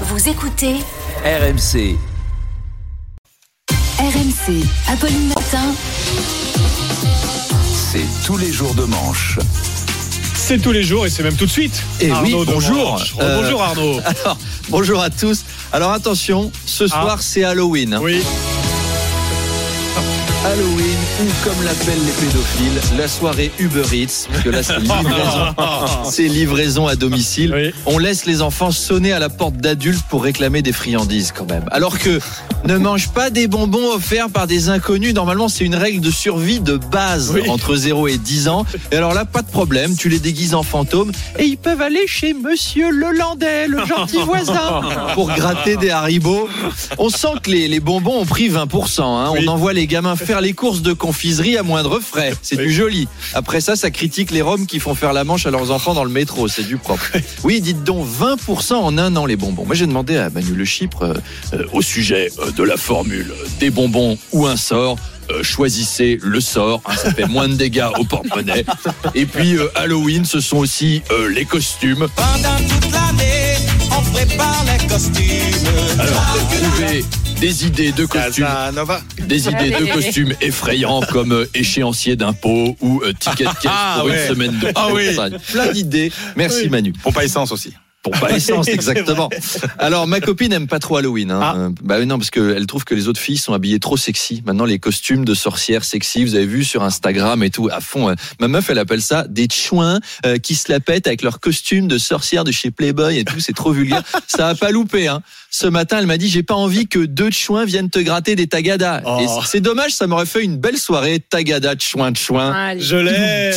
Vous écoutez RMC. RMC. Apolline Matin. C'est tous les jours de manche. C'est tous les jours et c'est même tout de suite. Et oui, Arnaud bonjour. Demange. Euh, Bonjour Arnaud. Alors, bonjour à tous. Alors attention, ce soir c'est Halloween. Oui. Halloween ou comme l'appellent les pédophiles, la soirée Uber Eats, parce que là c'est livraison, c'est livraison à domicile. Oui. On laisse les enfants sonner à la porte d'adultes pour réclamer des friandises quand même. Alors que ne mange pas des bonbons offerts par des inconnus. Normalement c'est une règle de survie de base Oui. entre 0 et 10 ans. Et alors là pas de problème, tu les déguises en fantômes et ils peuvent aller chez Monsieur Lelandais, le gentil voisin, pour gratter des haribots. On sent que les, les bonbons ont pris 20%. hein. Oui. On envoie les gamins faire les courses de confiserie à moindre frais. C'est Oui. du joli. Après ça, ça critique les Roms qui font faire la manche à leurs enfants dans le métro. C'est du propre. Oui, dites donc 20% en un an les bonbons. Moi, j'ai demandé à Manu Le Chypre euh, euh, au sujet euh, de la formule des bonbons ou un sort. euh, choisissez le sort, hein, ça fait moins de dégâts au porte-monnaie. Et puis euh, Halloween, ce sont aussi euh, les costumes. Pendant toute l'année, on prépare les costumes. Alors, trouvez des idées de costumes Casanova. Des idées de costumes effrayants comme euh, échéancier d'impôt ou euh, ticket de caisse Ah, pour une semaine de Ah, oui. Plein d'idées. Merci. Manu. Pompe à essence aussi. Pour pas essence, exactement. Alors, ma copine aime pas trop Halloween. Hein. Ah. Bah oui, non, parce qu'elle trouve que les autres filles sont habillées trop sexy. Maintenant, les costumes de sorcières sexy, vous avez vu sur Instagram et tout, à fond. hein. Ma meuf, elle appelle ça des chouins euh, qui se la pètent avec leurs costumes de sorcières de chez Playboy et tout. C'est trop vulgaire. ça a pas loupé. Hein. Ce matin, elle m'a dit, j'ai pas envie que deux chouins viennent te gratter des tagadas. Oh. Et c'est dommage, ça m'aurait fait une belle soirée tagada de chouin de chouin. Je l'ai.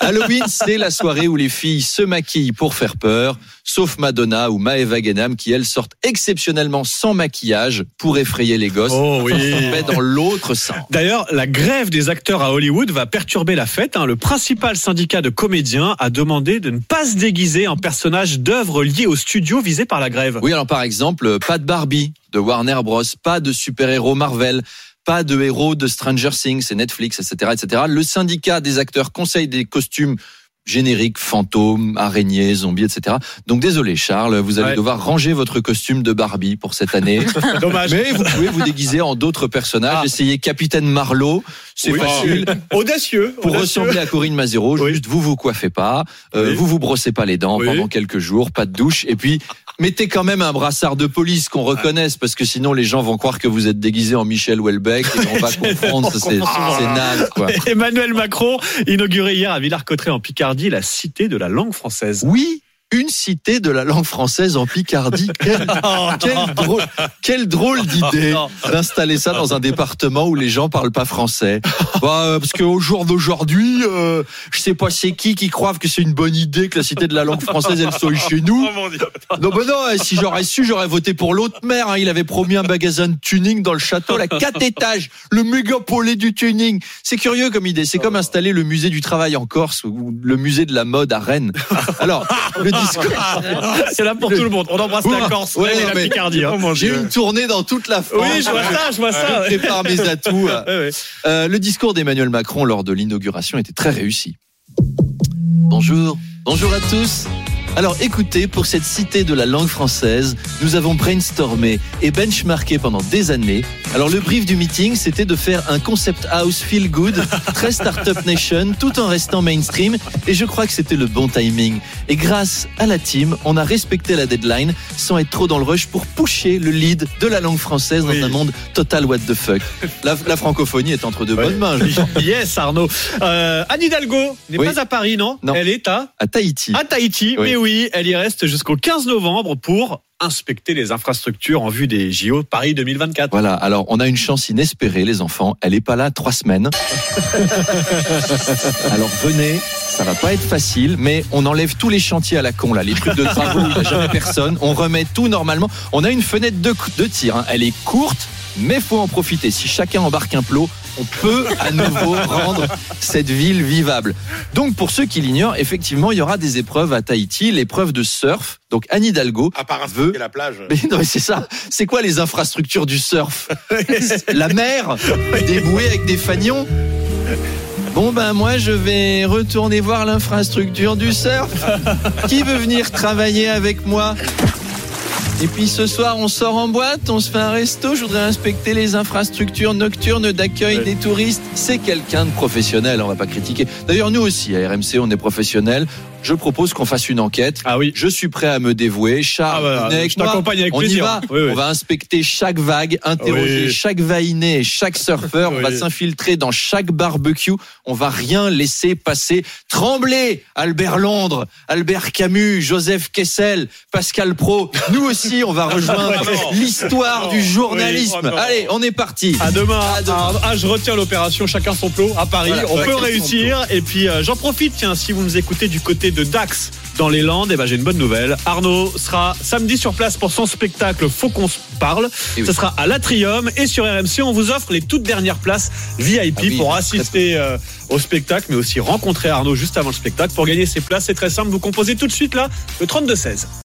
Halloween, c'est la soirée où les filles se maquillent pour faire peur, sauf Madonna ou Maeva Genam qui, elles, sortent exceptionnellement sans maquillage pour effrayer les gosses. Oh oui. Mais dans l'autre sens. D'ailleurs, la grève des acteurs à Hollywood va perturber la fête. hein. Le principal syndicat de comédiens a demandé de ne pas se déguiser en personnage d'œuvres liées au studio visé par la grève. Oui, alors par exemple, pas de Barbie de Warner Bros, pas de super-héros Marvel. Pas de héros de Stranger Things, c'est Netflix, etc., etc. Le syndicat des acteurs conseille des costumes génériques, fantômes, araignées, zombies, etc. Donc désolé Charles, vous allez Ouais. devoir ranger votre costume de Barbie pour cette année. Dommage. Mais vous pouvez vous déguiser en d'autres personnages. Ah. Essayez Capitaine Marlowe, c'est Oui. facile. Audacieux. Pour audacieux. ressembler à Corinne Mazero, Oui. juste vous vous coiffez pas, euh, Oui. vous vous brossez pas les dents pendant quelques jours, pas de douche, et puis mettez quand même un brassard de police qu'on reconnaisse, parce que sinon les gens vont croire que vous êtes déguisé en Michel Houellebecq et on va confondre, ça, c'est c'est naze quoi. Emmanuel Macron inauguré hier à Villars-Cotterêts en Picardie la cité de la langue française. Oui, une cité de la langue française en Picardie. Quelle, drôle, quelle drôle d'idée d'installer ça dans un département où les gens parlent pas français. Bah, euh, parce qu'au jour d'aujourd'hui, euh, je sais pas c'est qui qui croit que c'est une bonne idée que la cité de la langue française elle soit chez nous. Non, bah non, euh, si j'aurais su, j'aurais voté pour l'autre maire. hein. Il avait promis un magasin de tuning dans le château, là, quatre étages, le mégapolé du tuning. C'est curieux comme idée. C'est comme installer le musée du travail en Corse ou le musée de la mode à Rennes. Alors, le. C'est là pour tout le monde. On embrasse la Corse Ouais, et la Picardie. hein. J'ai une tournée dans toute la France. Oui, je vois ça, je vois ça. Je prépare mes atouts. Ouais, ouais. Euh, le discours d'Emmanuel Macron lors de l'inauguration était très réussi. Bonjour, bonjour à tous. Alors écoutez, pour cette cité de la langue française, nous avons brainstormé et benchmarké pendant des années. Alors le brief du meeting, c'était de faire un concept house feel good, très startup nation, tout en restant mainstream. Et je crois que c'était le bon timing. Et grâce à la team, on a respecté la deadline sans être trop dans le rush pour pusher le lead de la langue française Oui. dans un monde total what the fuck. La, la francophonie est entre de bonnes mains. Yes, Arnaud. Euh, Anne Hidalgo n'est Oui. pas à Paris, non, Non. Elle est à, À Tahiti. à Tahiti. Mais oui, elle y reste jusqu'au 15 novembre pour inspecter les infrastructures en vue des JO Paris 2024. Voilà, alors on a une chance inespérée, les enfants. Elle est pas là trois semaines. alors venez, ça va pas être facile, mais on enlève tous les chantiers à la con, là, les trucs de travaux il n'y a jamais personne. On remet tout normalement. On a une fenêtre de, de tir, hein. elle est courte, mais faut en profiter. Si chacun embarque un plot, on peut à nouveau rendre cette ville vivable. Donc pour ceux qui l'ignorent, effectivement, il y aura des épreuves à Tahiti, l'épreuve de surf. Donc Anne Hidalgo À part veut la plage. mais non, mais c'est ça. C'est quoi les infrastructures du surf? La mer? Débouée avec des fanions? Bon ben moi je vais retourner voir l'infrastructure du surf. Qui veut venir travailler avec moi? Et puis ce soir, on sort en boîte, on se fait un resto. Je voudrais inspecter les infrastructures nocturnes d'accueil des touristes. C'est quelqu'un de professionnel, on va pas critiquer. D'ailleurs, nous aussi, à RMC, on est professionnels. Je propose qu'on fasse une enquête. Ah oui. Je suis prêt à me dévouer. Charles, Ah bah, je t'accompagne avec on y plaisir. va. Oui, oui. On va inspecter chaque vague, interroger chaque vainé et chaque surfeur. On va s'infiltrer dans chaque barbecue. On va rien laisser passer. Tremblez, Albert Londres, Albert Camus, Joseph Kessel, Pascal Pro. Nous aussi, on va rejoindre l'histoire du journalisme. Oui, oh. Allez, on est parti. À demain. À demain. Ah, ah, je retiens l'opération chacun son plot à Paris. Voilà, On peut réussir. Et puis euh, j'en profite, tiens, si vous nous écoutez du côté de Dax dans les Landes, eh ben, j'ai une bonne nouvelle. Arnaud sera samedi sur place pour son spectacle Faut qu'on se parle. Oui. Ce sera à l'Atrium et sur RMC, on vous offre les toutes dernières places VIP Ah oui, pour assister euh, au spectacle, mais aussi rencontrer Arnaud juste avant le spectacle. Pour gagner ces places, c'est très simple. Vous composez tout de suite là le 32-16.